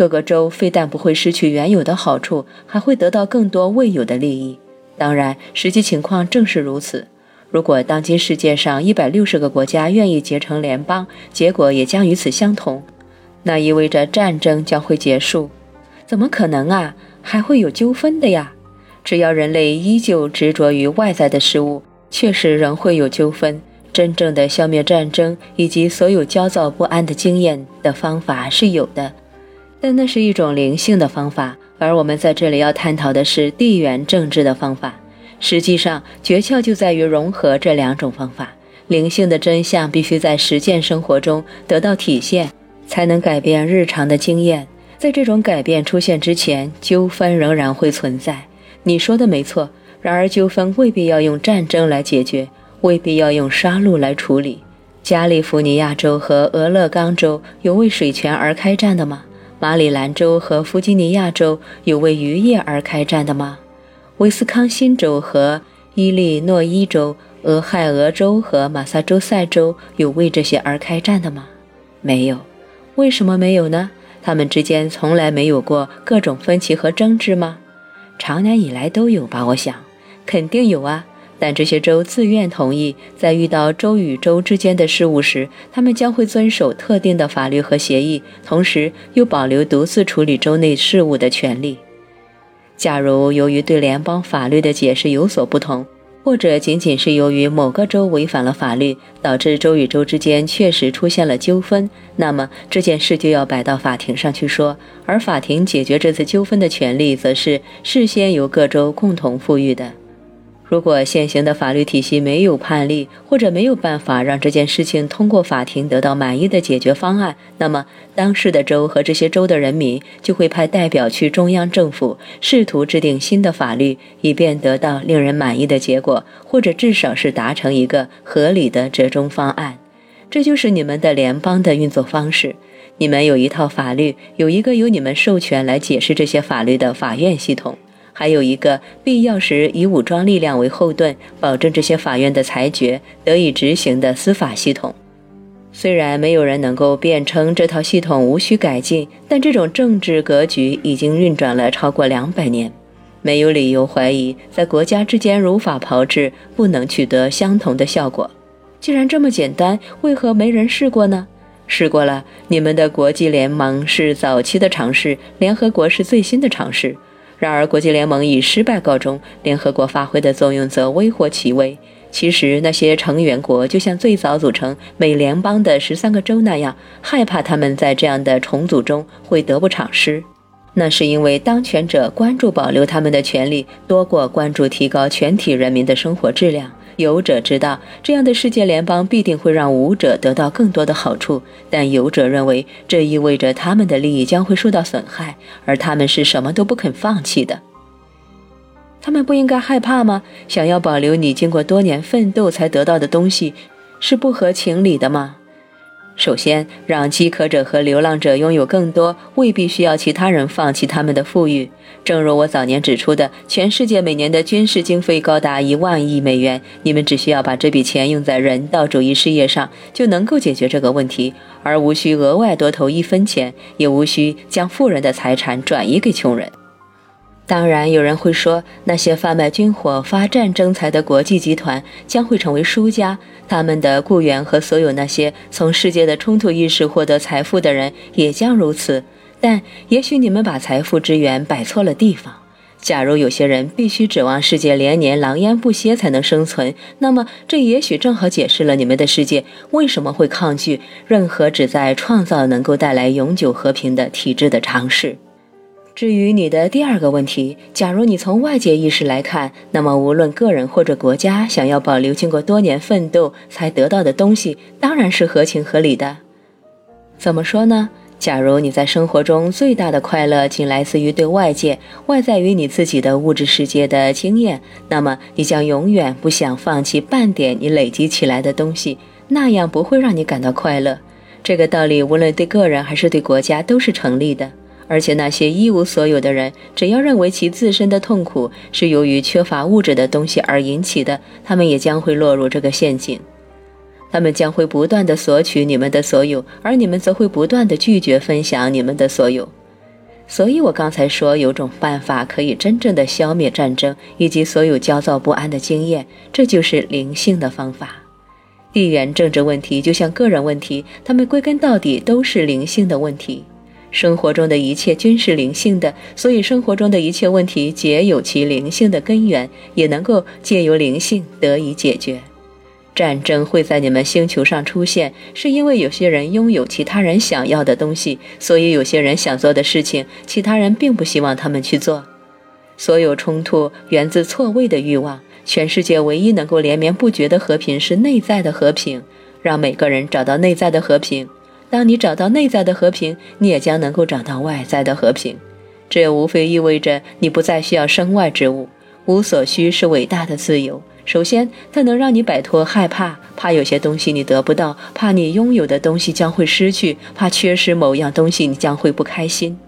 各个州非但不会失去原有的好处，还会得到更多未有的利益。当然，实际情况正是如此。如果当今世界上一百六十个国家愿意结成联邦，结果也将与此相同。那意味着战争将会结束。怎么可能啊？还会有纠纷的呀！只要人类依旧执着于外在的事物，确实仍会有纠纷。真正的消灭战争以及所有焦躁不安的经验的方法是有的，但那是一种灵性的方法，而我们在这里要探讨的是地缘政治的方法。实际上，诀窍就在于融合这两种方法。灵性的真相必须在实践生活中得到体现，才能改变日常的经验。在这种改变出现之前，纠纷仍然会存在。你说的没错，然而纠纷未必要用战争来解决，未必要用杀戮来处理。加利福尼亚州和俄勒冈州有为水权而开战的吗？马里兰州和弗吉尼亚州有为渔业而开战的吗？威斯康辛州和伊利诺伊州、俄亥俄州和马萨诸塞州有为这些而开战的吗？没有。为什么没有呢？他们之间从来没有过各种分歧和争执吗？长年以来都有吧，我想，肯定有啊。但这些州自愿同意，在遇到州与州之间的事务时，他们将会遵守特定的法律和协议，同时又保留独自处理州内事务的权利。假如由于对联邦法律的解释有所不同，或者仅仅是由于某个州违反了法律，导致州与州之间确实出现了纠纷，那么这件事就要摆到法庭上去说，而法庭解决这次纠纷的权利，则是事先由各州共同赋予的。如果现行的法律体系没有判例，或者没有办法让这件事情通过法庭得到满意的解决方案，那么当事的州和这些州的人民就会派代表去中央政府，试图制定新的法律，以便得到令人满意的结果，或者至少是达成一个合理的折中方案。这就是你们的联邦的运作方式。你们有一套法律，有一个由你们授权来解释这些法律的法院系统。还有一个必要时以武装力量为后盾，保证这些法院的裁决得以执行的司法系统。虽然没有人能够辩称这套系统无需改进，但这种政治格局已经运转了超过两百年，没有理由怀疑在国家之间如法炮制不能取得相同的效果。既然这么简单，为何没人试过呢？试过了，你们的国际联盟是早期的尝试，联合国是最新的尝试。然而，国际联盟以失败告终，联合国发挥的作用则微乎其微。其实，那些成员国就像最早组成美联邦的十三个州那样，害怕他们在这样的重组中会得不偿失。那是因为当权者关注保留他们的权利，多过关注提高全体人民的生活质量。有者知道，这样的世界联邦必定会让无者得到更多的好处，但有者认为这意味着他们的利益将会受到损害，而他们是什么都不肯放弃的。他们不应该害怕吗？想要保留你经过多年奋斗才得到的东西，是不合情理的吗？首先，让饥渴者和流浪者拥有更多，未必需要其他人放弃他们的富裕。正如我早年指出的，全世界每年的军事经费高达一万亿美元，你们只需要把这笔钱用在人道主义事业上，就能够解决这个问题，而无需额外多投一分钱，也无需将富人的财产转移给穷人。当然，有人会说，那些贩卖军火、发战争财的国际集团将会成为输家，他们的雇员和所有那些从世界的冲突意识获得财富的人也将如此。但也许你们把财富之源摆错了地方。假如有些人必须指望世界连年狼烟不歇才能生存，那么这也许正好解释了你们的世界为什么会抗拒任何旨在创造能够带来永久和平的体制的尝试。至于你的第二个问题，假如你从外界意识来看，那么无论个人或者国家想要保留经过多年奋斗才得到的东西，当然是合情合理的。怎么说呢？假如你在生活中最大的快乐仅来自于对外界、外在于你自己的物质世界的经验，那么你将永远不想放弃半点你累积起来的东西，那样不会让你感到快乐。这个道理无论对个人还是对国家都是成立的。而且那些一无所有的人，只要认为其自身的痛苦是由于缺乏物质的东西而引起的，他们也将会落入这个陷阱。他们将会不断地索取你们的所有，而你们则会不断地拒绝分享你们的所有。所以我刚才说，有种办法可以真正的消灭战争以及所有焦躁不安的经验，这就是灵性的方法。地缘政治问题就像个人问题，它们归根到底都是灵性的问题。生活中的一切均是灵性的，所以生活中的一切问题皆有其灵性的根源，也能够借由灵性得以解决。战争会在你们星球上出现，是因为有些人拥有其他人想要的东西，所以有些人想做的事情，其他人并不希望他们去做。所有冲突源自错位的欲望。全世界唯一能够连绵不绝的和平是内在的和平。让每个人找到内在的和平。当你找到内在的和平，你也将能够找到外在的和平。这无非意味着你不再需要身外之物。无所需是伟大的自由。首先，它能让你摆脱害怕，怕有些东西你得不到，怕你拥有的东西将会失去，怕缺失某样东西你将会不开心。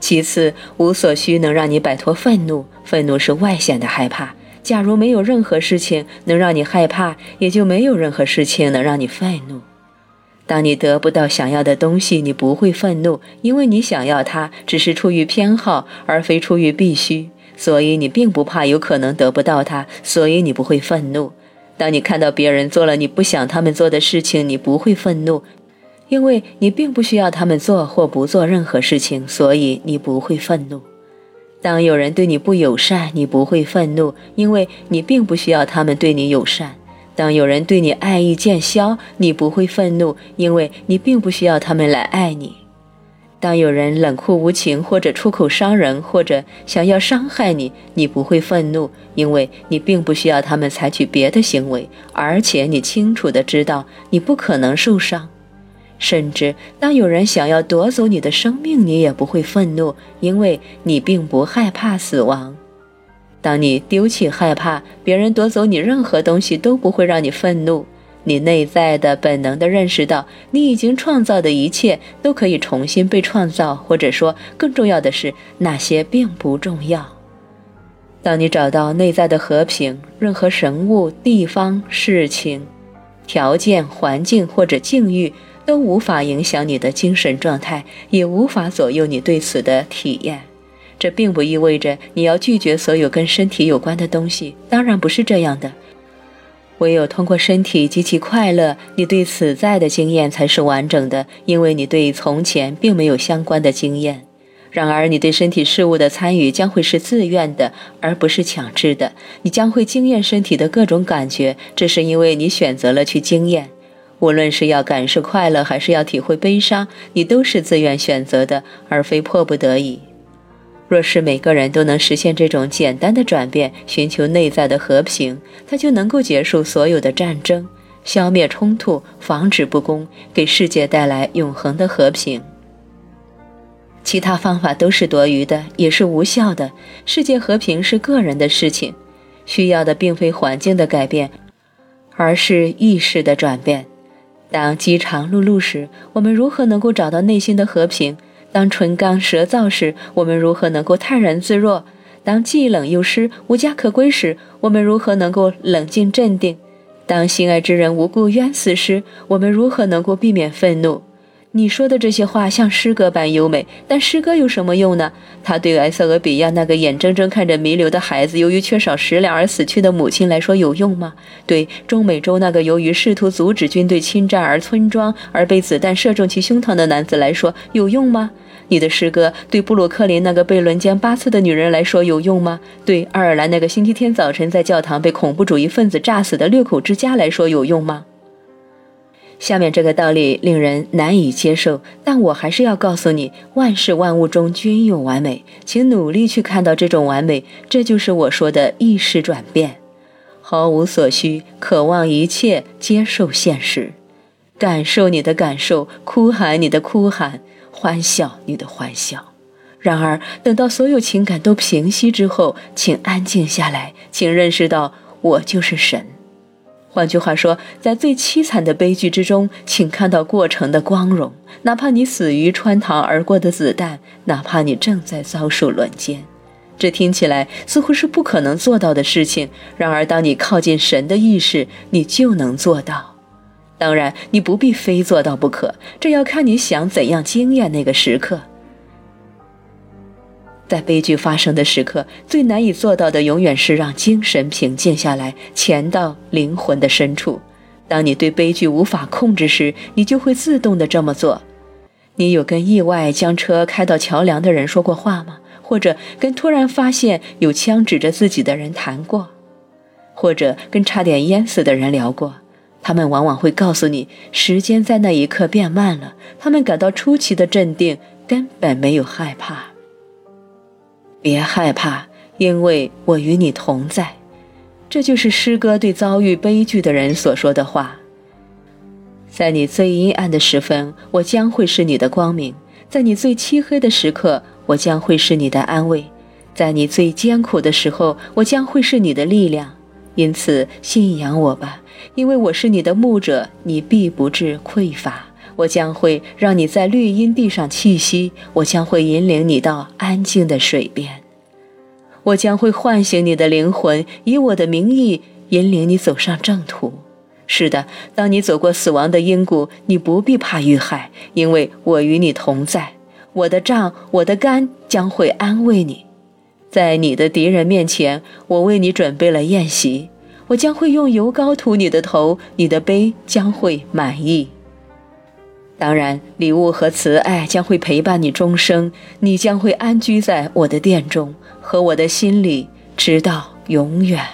其次，无所需能让你摆脱愤怒，愤怒是外显的害怕。假如没有任何事情能让你害怕，也就没有任何事情能让你愤怒。当你得不到想要的东西，你不会愤怒，因为你想要它只是出于偏好，而非出于必须。所以你并不怕有可能得不到它，所以你不会愤怒。当你看到别人做了你不想他们做的事情，你不会愤怒，因为你并不需要他们做或不做任何事情，所以你不会愤怒。当有人对你不友善，你不会愤怒，因为你并不需要他们对你友善；当有人对你爱意渐消，你不会愤怒，因为你并不需要他们来爱你。当有人冷酷无情，或者出口伤人，或者想要伤害你，你不会愤怒，因为你并不需要他们采取别的行为，而且你清楚的知道你不可能受伤。甚至当有人想要夺走你的生命，你也不会愤怒，因为你并不害怕死亡。当你丢弃害怕，别人夺走你任何东西都不会让你愤怒。你内在的本能的认识到，你已经创造的一切都可以重新被创造，或者说，更重要的是，那些并不重要。当你找到内在的和平，任何神物、地方、事情、条件、环境或者境遇都无法影响你的精神状态，也无法左右你对此的体验。这并不意味着你要拒绝所有跟身体有关的东西，当然不是这样的。唯有通过身体及其快乐，你对此在的经验才是完整的，因为你对从前并没有相关的经验。然而，你对身体事物的参与将会是自愿的，而不是强制的。你将会经验身体的各种感觉，这是因为你选择了去经验。无论是要感受快乐，还是要体会悲伤，你都是自愿选择的，而非迫不得已。若是每个人都能实现这种简单的转变，寻求内在的和平，他就能够结束所有的战争，消灭冲突，防止不公，给世界带来永恒的和平。其他方法都是多余的，也是无效的。世界和平是个人的事情，需要的并非环境的改变，而是意识的转变。当饥肠辘辘时，我们如何能够找到内心的和平？当唇干舌燥时，我们如何能够泰然自若？当既冷又湿、无家可归时，我们如何能够冷静镇定？当心爱之人无故冤死时，我们如何能够避免愤怒？你说的这些话像诗歌般优美，但诗歌有什么用呢？它对埃塞俄比亚那个眼睁睁看着弥留的孩子由于缺少食粮而死去的母亲来说有用吗？对中美洲那个由于试图阻止军队侵占而村庄而被子弹射中其胸膛的男子来说有用吗？你的诗歌对布鲁克林那个被轮奸八次的女人来说有用吗？对爱尔兰那个星期天早晨在教堂被恐怖主义分子炸死的六口之家来说有用吗？下面这个道理令人难以接受，但我还是要告诉你：万事万物中均有完美，请努力去看到这种完美。这就是我说的意识转变，毫无所需，渴望一切，接受现实，感受你的感受，哭喊你的哭喊，欢笑你的欢笑。然而，等到所有情感都平息之后，请安静下来，请认识到我就是神。换句话说，在最凄惨的悲剧之中，请看到过程的光荣。哪怕你死于穿膛而过的子弹，哪怕你正在遭受轮奸，这听起来似乎是不可能做到的事情。然而，当你靠近神的意识，你就能做到。当然，你不必非做到不可，这要看你想怎样经验那个时刻。在悲剧发生的时刻，最难以做到的，永远是让精神平静下来，潜到灵魂的深处。当你对悲剧无法控制时，你就会自动的这么做。你有跟意外将车开到桥梁的人说过话吗？或者跟突然发现有枪指着自己的人谈过？或者跟差点淹死的人聊过？他们往往会告诉你，时间在那一刻变慢了，他们感到出奇的镇定，根本没有害怕。别害怕，因为我与你同在。这就是诗歌对遭遇悲剧的人所说的话。在你最阴暗的时分，我将会是你的光明；在你最漆黑的时刻，我将会是你的安慰；在你最艰苦的时候，我将会是你的力量。因此，信仰我吧，因为我是你的牧者，你必不致匮乏。我将会让你在绿荫地上栖息，我将会引领你到安静的水边，我将会唤醒你的灵魂，以我的名义引领你走上正途。是的，当你走过死亡的阴谷，你不必怕遇害，因为我与你同在。我的杖，我的竿将会安慰你。在你的敌人面前，我为你准备了宴席，我将会用油膏涂你的头，你的杯将会满意。当然，礼物和慈爱将会陪伴你终生，你将会安居在我的殿中和我的心里，直到永远。